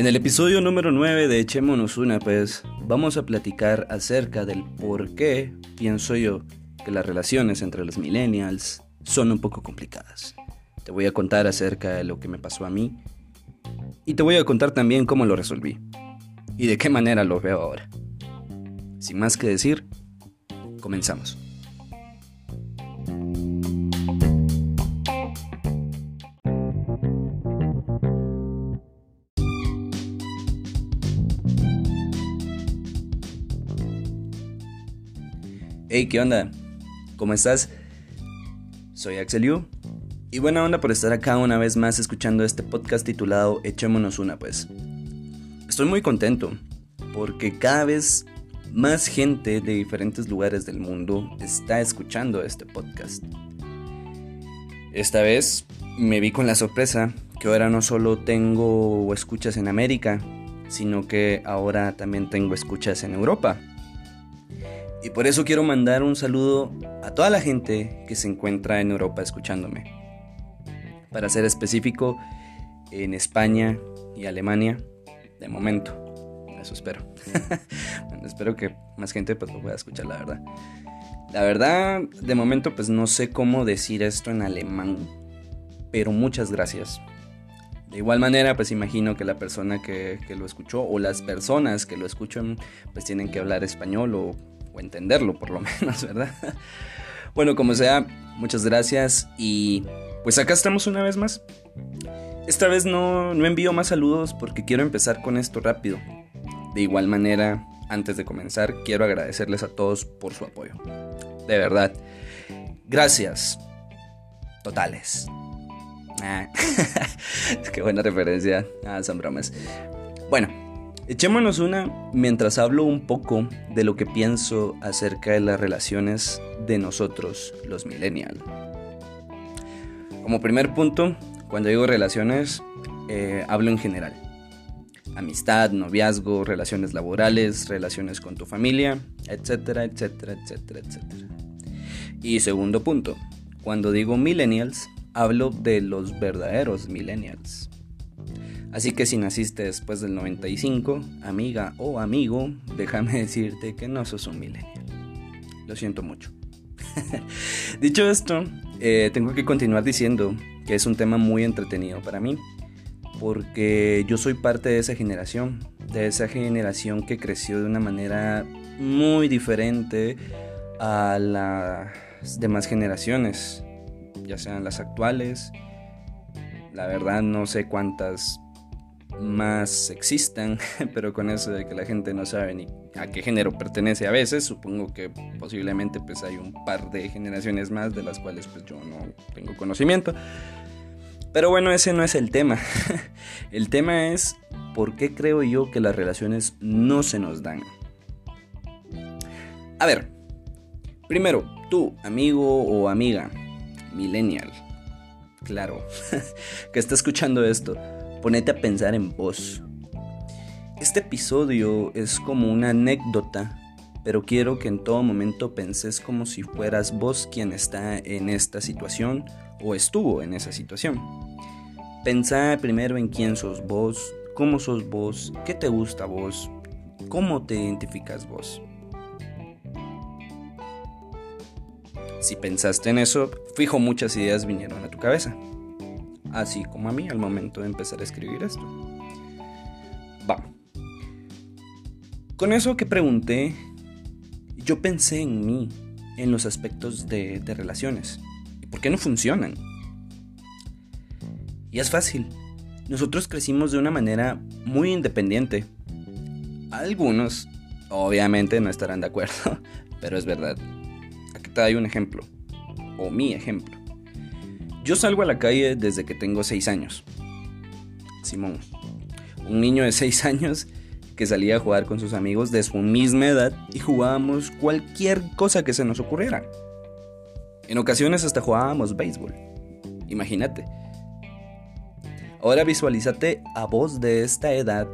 En el episodio número 9 de Echémonos una, pues vamos a platicar acerca del por qué pienso yo que las relaciones entre los millennials son un poco complicadas. Te voy a contar acerca de lo que me pasó a mí y te voy a contar también cómo lo resolví y de qué manera lo veo ahora. Sin más que decir, comenzamos. Hey, ¿qué onda? ¿Cómo estás? Soy Axel y buena onda por estar acá una vez más escuchando este podcast titulado Echémonos una pues. Estoy muy contento porque cada vez más gente de diferentes lugares del mundo está escuchando este podcast. Esta vez me vi con la sorpresa que ahora no solo tengo escuchas en América, sino que ahora también tengo escuchas en Europa. Y por eso quiero mandar un saludo a toda la gente que se encuentra en Europa escuchándome. Para ser específico, en España y Alemania, de momento. Eso espero. espero que más gente pues lo pueda escuchar, la verdad. La verdad, de momento pues no sé cómo decir esto en alemán, pero muchas gracias. De igual manera, pues imagino que la persona que, que, lo escuchó o las personas que lo escuchan pues tienen que hablar español o entenderlo por lo menos, ¿verdad? Bueno, como sea, muchas gracias y pues acá estamos una vez más. Esta vez no, no envío más saludos porque quiero empezar con esto rápido. De igual manera, antes de comenzar, quiero agradecerles a todos por su apoyo. De verdad. Gracias. Totales. Ah. Qué buena referencia. Ah, son bromas. Bueno, Echémonos una mientras hablo un poco de lo que pienso acerca de las relaciones de nosotros, los millennials. Como primer punto, cuando digo relaciones, eh, hablo en general. Amistad, noviazgo, relaciones laborales, relaciones con tu familia, etcétera, etcétera, etcétera, etcétera. Y segundo punto, cuando digo millennials, hablo de los verdaderos millennials Así que si naciste después del 95, amiga o amigo, déjame decirte que no sos un millennial. Lo siento mucho. Dicho esto, eh, tengo que continuar diciendo que es un tema muy entretenido para mí, porque yo soy parte de esa generación, de esa generación que creció de una manera muy diferente a las demás generaciones, ya sean las actuales. La verdad no sé cuántas más existan, pero con eso de que la gente no sabe ni a qué género pertenece a veces, supongo que posiblemente pues hay un par de generaciones más de las cuales pues yo no tengo conocimiento. Pero bueno, ese no es el tema. El tema es por qué creo yo que las relaciones no se nos dan. A ver, primero, tú, amigo o amiga, millennial, claro, que está escuchando esto, ponete a pensar en vos. Este episodio es como una anécdota, pero quiero que en todo momento penses como si fueras vos quien está en esta situación o estuvo en esa situación. Pensá primero en quién sos vos, cómo sos vos, qué te gusta vos, cómo te identificas vos. Si pensaste en eso, fijo muchas ideas vinieron a tu cabeza así como a mí al momento de empezar a escribir esto. Va. Con eso que pregunté, yo pensé en mí, en los aspectos de, de relaciones. ¿Y por qué no funcionan? Y es fácil. Nosotros crecimos de una manera muy independiente. Algunos, obviamente, no estarán de acuerdo, pero es verdad. Aquí te doy un ejemplo, o mi ejemplo. Yo salgo a la calle desde que tengo 6 años. Simón, un niño de 6 años que salía a jugar con sus amigos de su misma edad y jugábamos cualquier cosa que se nos ocurriera. En ocasiones hasta jugábamos béisbol. Imagínate. Ahora visualízate a vos de esta edad,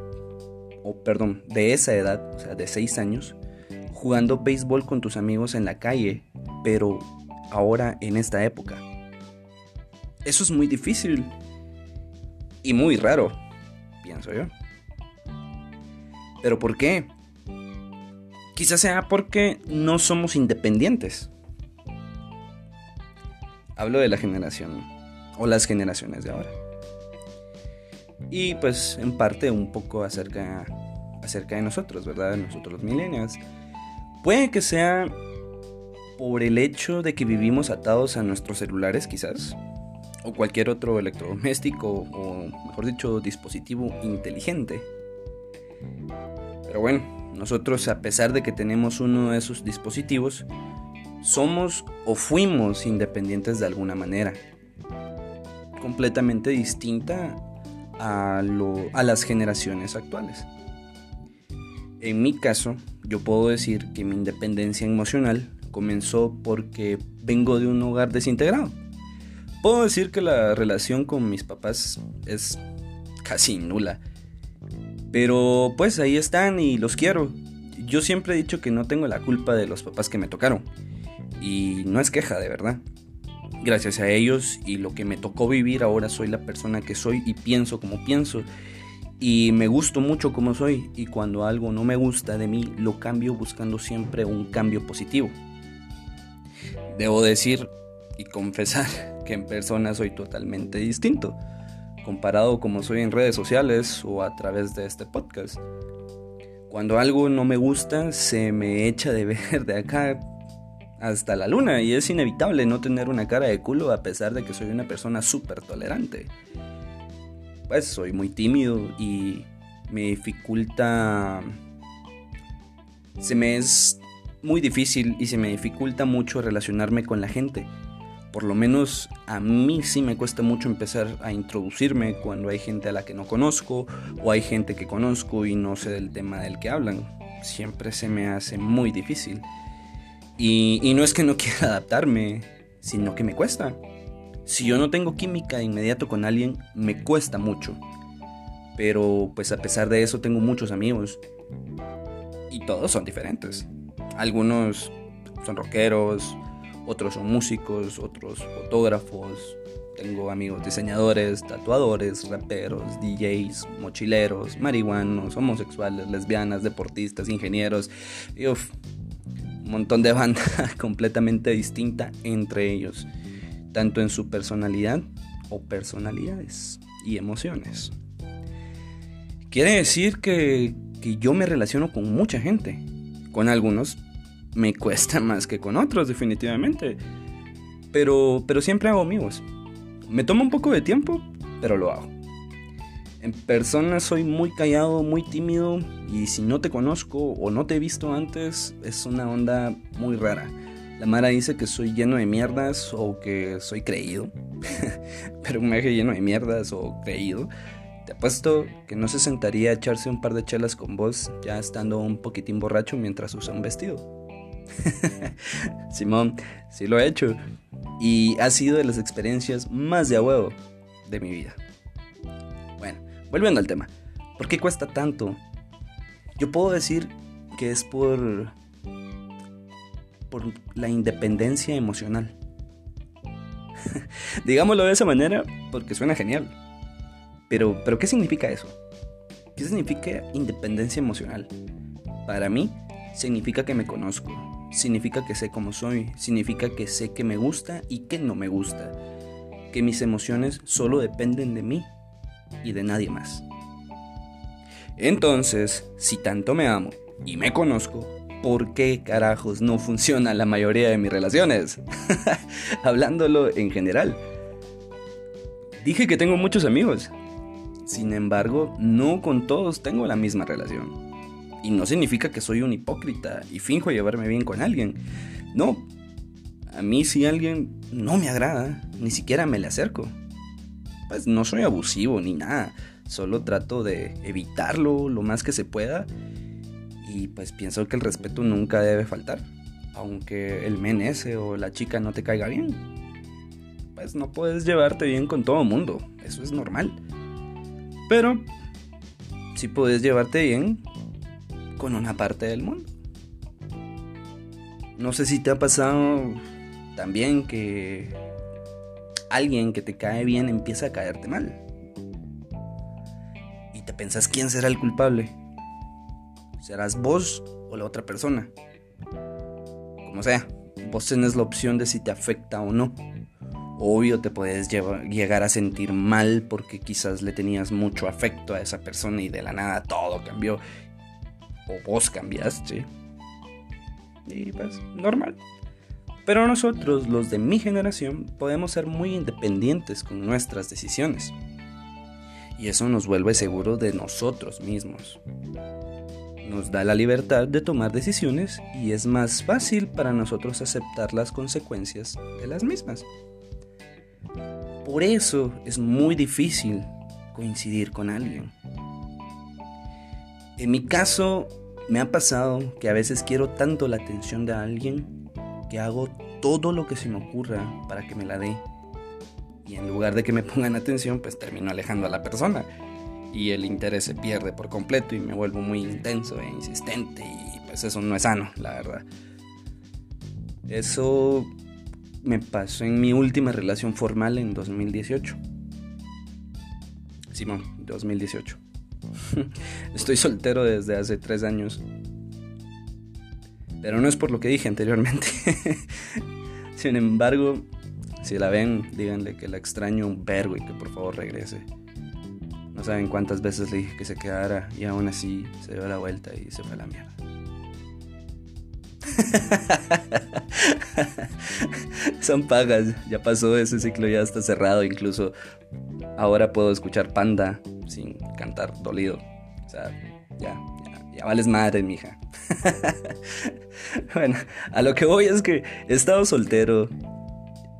o perdón, de esa edad, o sea, de 6 años, jugando béisbol con tus amigos en la calle, pero ahora en esta época. Eso es muy difícil y muy raro, pienso yo. ¿Pero por qué? Quizás sea porque no somos independientes. Hablo de la generación o las generaciones de ahora. Y pues en parte un poco acerca, acerca de nosotros, ¿verdad? Nosotros los millennials. Puede que sea por el hecho de que vivimos atados a nuestros celulares quizás, o cualquier otro electrodoméstico, o mejor dicho, dispositivo inteligente. Pero bueno, nosotros a pesar de que tenemos uno de esos dispositivos, somos o fuimos independientes de alguna manera. Completamente distinta a, a las generaciones actuales. En mi caso, yo puedo decir que mi independencia emocional comenzó porque vengo de un hogar desintegrado. Puedo decir que la relación con mis papás es casi nula. Pero pues ahí están y los quiero. Yo siempre he dicho que no tengo la culpa de los papás que me tocaron. Y no es queja, de verdad. Gracias a ellos y lo que me tocó vivir, ahora soy la persona que soy y pienso como pienso. Y me gusto mucho como soy. Y cuando algo no me gusta de mí, lo cambio buscando siempre un cambio positivo. Debo decir y confesar que en persona soy totalmente distinto, comparado como soy en redes sociales o a través de este podcast. Cuando algo no me gusta, se me echa de ver de acá hasta la luna y es inevitable no tener una cara de culo a pesar de que soy una persona súper tolerante. Pues soy muy tímido y me dificulta... Se me es muy difícil y se me dificulta mucho relacionarme con la gente. Por lo menos a mí sí me cuesta mucho empezar a introducirme cuando hay gente a la que no conozco o hay gente que conozco y no sé del tema del que hablan. Siempre se me hace muy difícil. Y, no es que no quiera adaptarme, sino que me cuesta. Si yo no tengo química de inmediato con alguien, me cuesta mucho. Pero pues a pesar de eso tengo muchos amigos. Y todos son diferentes. Algunos son rockeros, otros son músicos, otros fotógrafos. Tengo amigos diseñadores, tatuadores, raperos, DJs, mochileros, marihuanos, homosexuales, lesbianas, deportistas, ingenieros. Y un montón de banda completamente distinta entre ellos, tanto en su personalidad o personalidades y emociones. Quiere decir que, que yo me relaciono con mucha gente, con algunos me cuesta más que con otros, definitivamente. Pero, pero siempre hago amigos. Me toma un poco de tiempo, pero lo hago. En persona soy muy callado, muy tímido y si no te conozco o no te he visto antes, es una onda muy rara. La Mara dice que soy lleno de mierdas o que soy creído. pero un viaje lleno de mierdas o creído. Te apuesto que no se sentaría a echarse un par de chelas con vos ya estando un poquitín borracho mientras usa un vestido. Simón, sí lo he hecho. Y ha sido de las experiencias más de a huevo de mi vida. Bueno, volviendo al tema. ¿Por qué cuesta tanto? Yo puedo decir que es por. por la independencia emocional. Digámoslo de esa manera porque suena genial. Pero, pero, ¿qué significa eso? ¿Qué significa independencia emocional? Para mí, significa que me conozco, significa que sé cómo soy, significa que sé que me gusta y que no me gusta, que mis emociones solo dependen de mí y de nadie más. Entonces, si tanto me amo y me conozco, ¿por qué carajos no funciona la mayoría de mis relaciones? Hablándolo en general. Dije que tengo muchos amigos. Sin embargo, no con todos tengo la misma relación. Y no significa que soy un hipócrita y finjo llevarme bien con alguien. No, a mí si alguien no me agrada, ni siquiera me le acerco. Pues no soy abusivo ni nada, solo trato de evitarlo lo más que se pueda y pues pienso que el respeto nunca debe faltar, aunque el men ese o la chica no te caiga bien. Pues no puedes llevarte bien con todo mundo, eso es normal. Pero si puedes llevarte bien con una parte del mundo. No sé si te ha pasado también que alguien que te cae bien empieza a caerte mal. Y te pensás quién será el culpable. ¿Serás vos o la otra persona? Como sea, vos tenés la opción de si te afecta o no. Obvio te puedes llegar a sentir mal porque quizás le tenías mucho afecto a esa persona y de la nada todo cambió. O vos cambiaste. Y pues, normal. Pero nosotros, los de mi generación, podemos ser muy independientes con nuestras decisiones. Y eso nos vuelve seguros de nosotros mismos. Nos da la libertad de tomar decisiones y es más fácil para nosotros aceptar las consecuencias de las mismas. Por eso es muy difícil coincidir con alguien. En mi caso, me ha pasado que a veces quiero tanto la atención de alguien que hago todo lo que se me ocurra para que me la dé. Y en lugar de que me pongan atención, pues termino alejando a la persona. Y el interés se pierde por completo y me vuelvo muy intenso e insistente. Y pues eso no es sano, la verdad. Eso me pasó en mi última relación formal en 2018. Simón, 2018. Estoy soltero desde hace tres años. Pero no es por lo que dije anteriormente. Sin embargo, si la ven, díganle que la extraño un vergo y que por favor regrese. No saben cuántas veces le dije que se quedara y aún así se dio la vuelta y se fue a la mierda. Son pagas, ya pasó ese ciclo, ya está cerrado. Incluso ahora puedo escuchar Panda sin cantar dolido. O sea, ya, ya, ya vales madre, mija. bueno, a lo que voy es que he estado soltero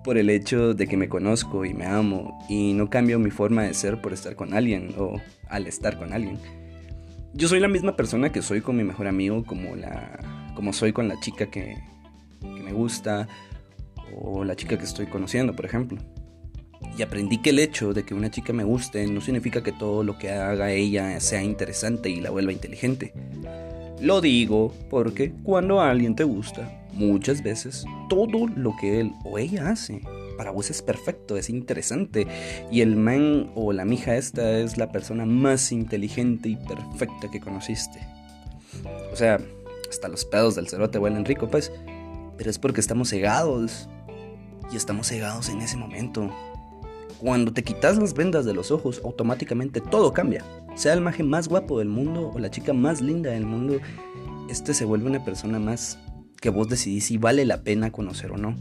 por el hecho de que me conozco y me amo y no cambio mi forma de ser por estar con alguien o al estar con alguien. Yo soy la misma persona que soy con mi mejor amigo, como la como soy con la chica que, me gusta o la chica que estoy conociendo, por ejemplo. Y aprendí que el hecho de que una chica me guste no significa que todo lo que haga ella sea interesante y la vuelva inteligente. Lo digo porque cuando alguien te gusta, muchas veces todo lo que él o ella hace para vos es perfecto, es interesante. Y el man o la mija esta es la persona más inteligente y perfecta que conociste. O sea, hasta los pedos del cerote huelen rico, pues. Pero es porque estamos cegados. Y estamos cegados en ese momento. Cuando te quitas las vendas de los ojos, automáticamente todo cambia. Sea el maje más guapo del mundo o la chica más linda del mundo, este se vuelve una persona más que vos decidís si vale la pena conocer o no.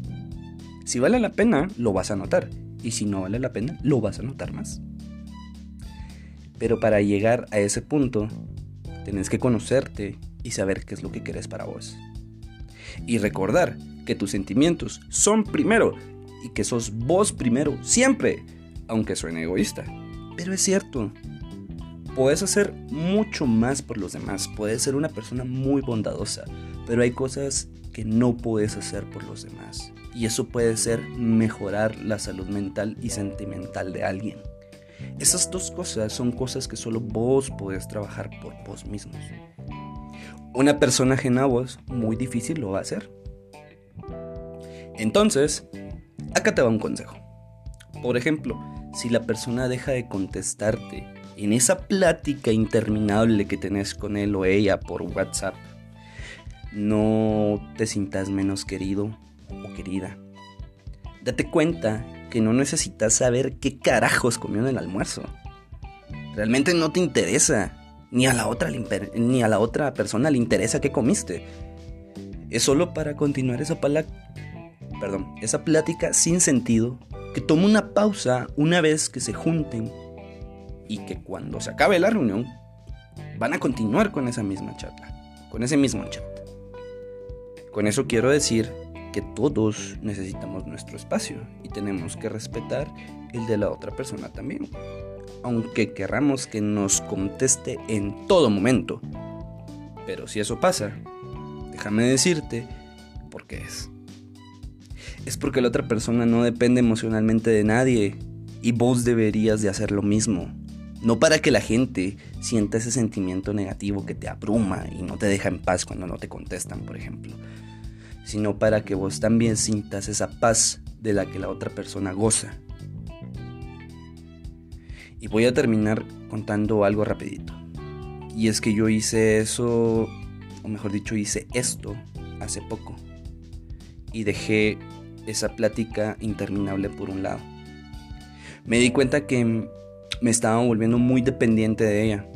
Si vale la pena, lo vas a notar. Y si no vale la pena, lo vas a notar más. Pero para llegar a ese punto, tenés que conocerte y saber qué es lo que querés para vos. Y recordar que tus sentimientos son primero y que sos vos primero siempre, aunque suene egoísta. Pero es cierto. Puedes hacer mucho más por los demás, puedes ser una persona muy bondadosa, pero hay cosas que no puedes hacer por los demás. Y eso puede ser mejorar la salud mental y sentimental de alguien. Esas dos cosas son cosas que solo vos podés trabajar por vos mismos. Una persona ajena a muy difícil lo va a hacer. Entonces, acá te va un consejo. Por ejemplo, si la persona deja de contestarte en esa plática interminable que tenés con él o ella por WhatsApp, no te sientas menos querido o querida. Date cuenta que no necesitas saber qué carajos comió en el almuerzo. Realmente no te interesa ni a la otra, ni a la otra persona le interesa qué comiste. Es solo para continuar esa, esa plática sin sentido que toma una pausa una vez que se junten y que cuando se acabe la reunión van a continuar con esa misma charla, con ese mismo chat. Con eso quiero decir que todos necesitamos nuestro espacio y tenemos que respetar el de la otra persona también aunque querramos que nos conteste en todo momento. Pero si eso pasa, déjame decirte por qué es. Es porque la otra persona no depende emocionalmente de nadie y vos deberías de hacer lo mismo. No para que la gente sienta ese sentimiento negativo que te abruma y no te deja en paz cuando no te contestan, por ejemplo, sino para que vos también sientas esa paz de la que la otra persona goza Y voy a terminar contando algo rapidito. Y es que yo hice eso, o mejor dicho, hice esto hace poco. Y dejé esa plática interminable por un lado. Me di cuenta que me estaba volviendo muy dependiente de ella,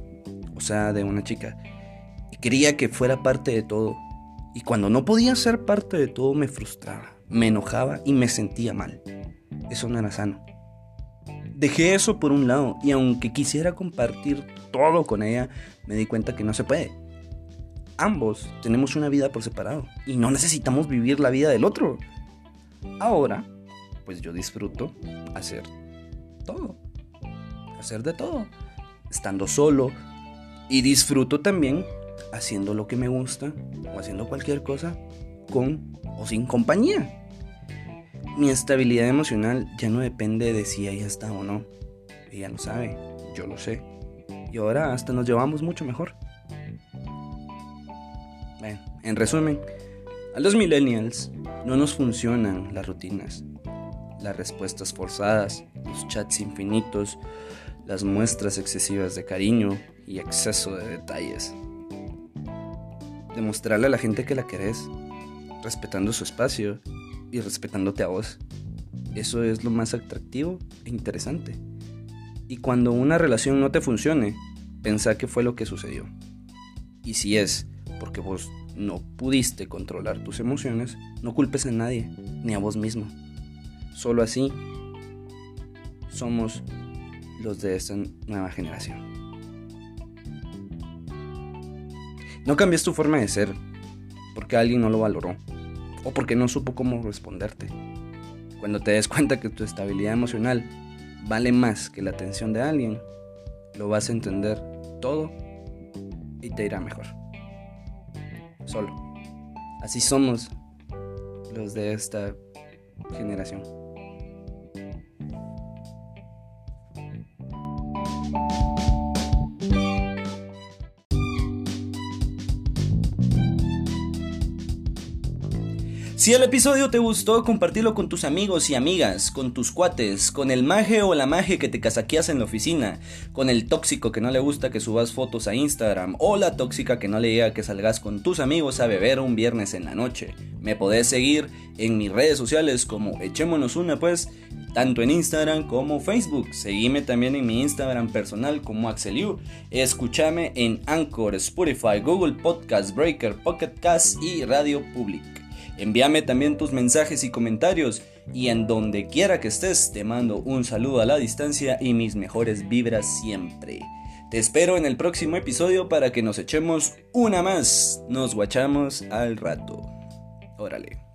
o sea, de una chica. Y quería que fuera parte de todo. Y cuando no podía ser parte de todo me frustraba, me enojaba y me sentía mal. Eso no era sano. Dejé eso por un lado y aunque quisiera compartir todo con ella, me di cuenta que no se puede. Ambos tenemos una vida por separado y no necesitamos vivir la vida del otro. Ahora, pues yo disfruto hacer todo. Hacer de todo. Estando solo. Y disfruto también haciendo lo que me gusta o haciendo cualquier cosa con o sin compañía. Mi estabilidad emocional ya no depende de si ella está o no. Ella lo sabe, yo lo sé. Y ahora hasta nos llevamos mucho mejor. Bueno, en resumen, a los millennials no nos funcionan las rutinas, las respuestas forzadas, los chats infinitos, las muestras excesivas de cariño y exceso de detalles. Demostrarle a la gente que la querés, respetando su espacio y respetándote a vos. Eso es lo más atractivo e interesante. Y cuando una relación no te funcione, pensá que fue lo que sucedió. Y si es porque vos no pudiste controlar tus emociones, no culpes a nadie, ni a vos mismo. Solo así somos los de esta nueva generación. No cambies tu forma de ser porque alguien no lo valoró o porque no supo cómo responderte. Cuando te des cuenta que tu estabilidad emocional vale más que la atención de alguien, lo vas a entender todo y te irá mejor. Solo. Así somos los de esta generación. Si el episodio te gustó, compartilo con tus amigos y amigas, con tus cuates, con el maje o la maje que te casaqueas en la oficina, con el tóxico que no le gusta que subas fotos a Instagram o la tóxica que no le diga que salgas con tus amigos a beber un viernes en la noche. Me podés seguir en mis redes sociales como Echémonos una pues, tanto en Instagram como Facebook. Seguime también en mi Instagram personal como Axeliu. Escúchame en Anchor, Spotify, Google Podcast, Breaker, Pocket Cast y Radio Public. Envíame también tus mensajes y comentarios y en donde quiera que estés te mando un saludo a la distancia y mis mejores vibras siempre. Te espero en el próximo episodio para que nos echemos una más. Nos guachamos al rato. Órale.